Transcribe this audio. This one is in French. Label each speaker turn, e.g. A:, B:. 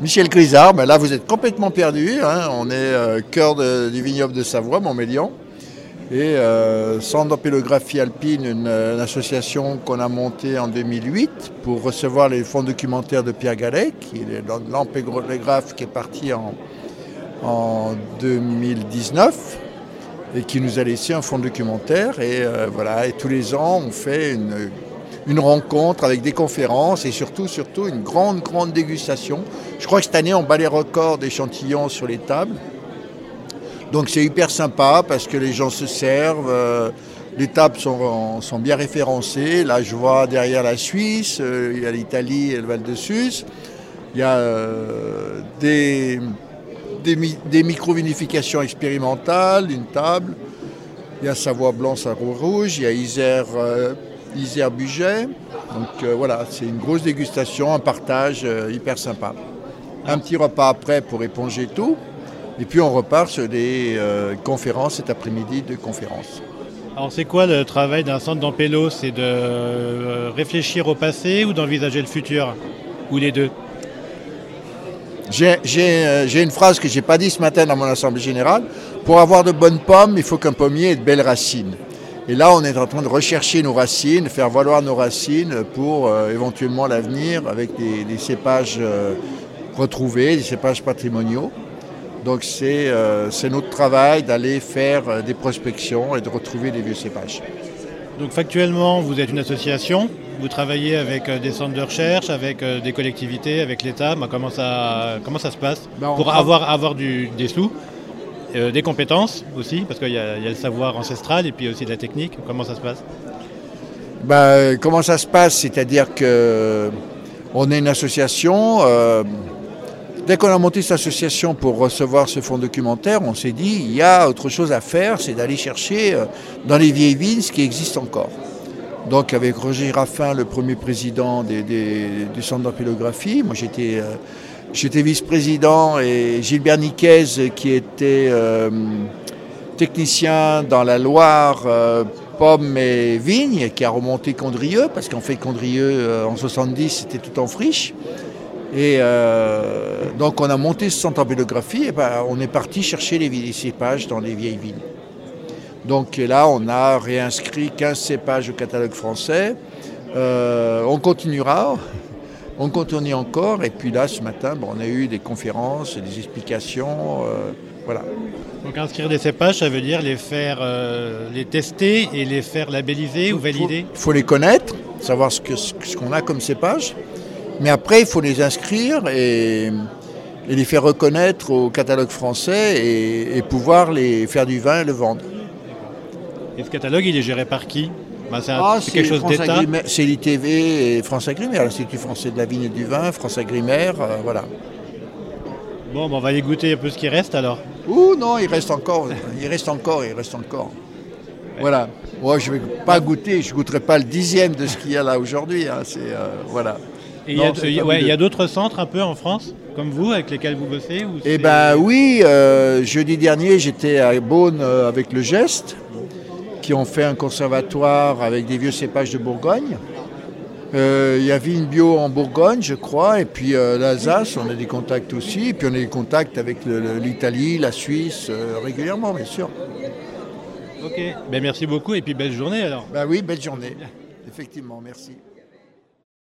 A: Michel Grisard, ben là vous êtes complètement perdu. hein. On est euh, cœur du vignoble de Savoie, Montmélian. Et euh, Centre d'Empélographie Alpine, une, association qu'on a montée en 2008 pour recevoir les fonds documentaires de Pierre Gallet, qui est l'empélographe qui est parti en, en 2019 et qui nous a laissé un fonds documentaire. Et euh, voilà, et tous les ans, on fait une, une rencontre avec des conférences et surtout, surtout une grande, grande dégustation. Je crois que cette année, on bat les records d'échantillons sur les tables. Donc c'est hyper sympa parce que les gens se servent. euh, les tables sont, bien référencées. Là, je vois derrière la Suisse, euh, il y a l'Italie et le Val de Sus. Il y a euh, des, des, mi- des micro-vinifications expérimentales, une table. Il y a Savoie Blanc, Savoie Rouge. Il y a Isère, Isère Buget. Donc euh, voilà, c'est une grosse dégustation, un partage euh, hyper sympa. Un petit repas après pour éponger tout. Et puis on repart sur des euh, conférences cet après-midi, deux conférences.
B: Alors c'est quoi le travail d'un centre d'Ampélo C'est de réfléchir au passé ou d'envisager le futur? Ou les deux?
A: J'ai une phrase que j'ai pas dit ce matin dans mon assemblée générale. Pour avoir de bonnes pommes, il faut qu'un pommier ait de belles racines. Et là, on est en train de rechercher nos racines, faire valoir nos racines pour euh, éventuellement l'avenir avec des, des cépages euh, retrouvés, des cépages patrimoniaux. Donc c'est euh, notre travail d'aller faire des prospections et de retrouver des vieux cépages.
B: Donc factuellement, vous êtes une association, vous travaillez avec des centres de recherche, avec des collectivités, avec l'État. Ben, comment, ça, comment ça se passe
A: Ben, on
B: Pour avoir, avoir du- des sous, euh, des compétences aussi, parce qu'il y, a le savoir ancestral et puis aussi de la technique. Comment ça se passe?
A: Ben, comment ça se passe? C'est-à-dire que on est une association. euh, dès qu'on a monté cette association pour recevoir ce fonds documentaire, on s'est dit il y a autre chose à faire, c'est d'aller chercher euh, dans les vieilles vignes ce qui existe encore. Donc avec Roger Raffin, le premier président des- du centre d'empélographie, moi j'étais j'étais vice-président et Gilbert Niquez qui était euh, technicien dans la Loire, euh, pommes et vignes, qui a remonté Condrieux, parce qu'en fait Condrieux euh, en 70 c'était tout en friche. Et donc on a monté ce centre en bibliographie et ben, on est parti chercher les, cépages dans les vieilles vignes. Donc là on a réinscrit 15 cépages au catalogue français. On continuera, on continue encore. Et puis là ce matin bon, on a eu des conférences, des explications. euh, voilà.
B: Donc inscrire des cépages, ça veut dire les faire, euh, les tester et les faire labelliser ou valider?
A: Il faut les connaître, savoir ce qu'on a comme cépage. Mais après, il faut les inscrire et, et les faire reconnaître au catalogue français et, et pouvoir les faire du vin et le vendre.
B: Et ce catalogue, il est géré par qui? Ben, C'est un-
A: Ah,
B: c'est quelque chose
A: France
B: d'État
A: C'est l'ITV et France Agrimaire, l'Institut français de la vigne et du vin, France Agrimaire, euh, voilà.
B: Bon, ben, on va aller goûter un peu ce qui reste alors.
A: Ouh non, il reste encore, il reste encore, il reste encore. Voilà. Moi, je ne vais pas goûter, je ne goûterai pas le dixième de ce qu'il y a là aujourd'hui. hein, C'est euh, voilà.
B: Et il y a- ouais, d'autres centres un peu en France, comme vous, avec lesquels vous bossez ou
A: Eh ben oui, euh, jeudi dernier j'étais à Beaune avec le Geste, qui ont fait un conservatoire avec des vieux cépages de Bourgogne. Euh, Il y a Vigne Bio en Bourgogne, je crois, et puis euh, l'Alsace, on a des contacts aussi, et puis on a des contacts avec l'Italie, la Suisse, euh, régulièrement, bien sûr.
B: Ok, ben, merci beaucoup et puis belle journée alors.
A: Ben oui, belle journée. Effectivement, merci.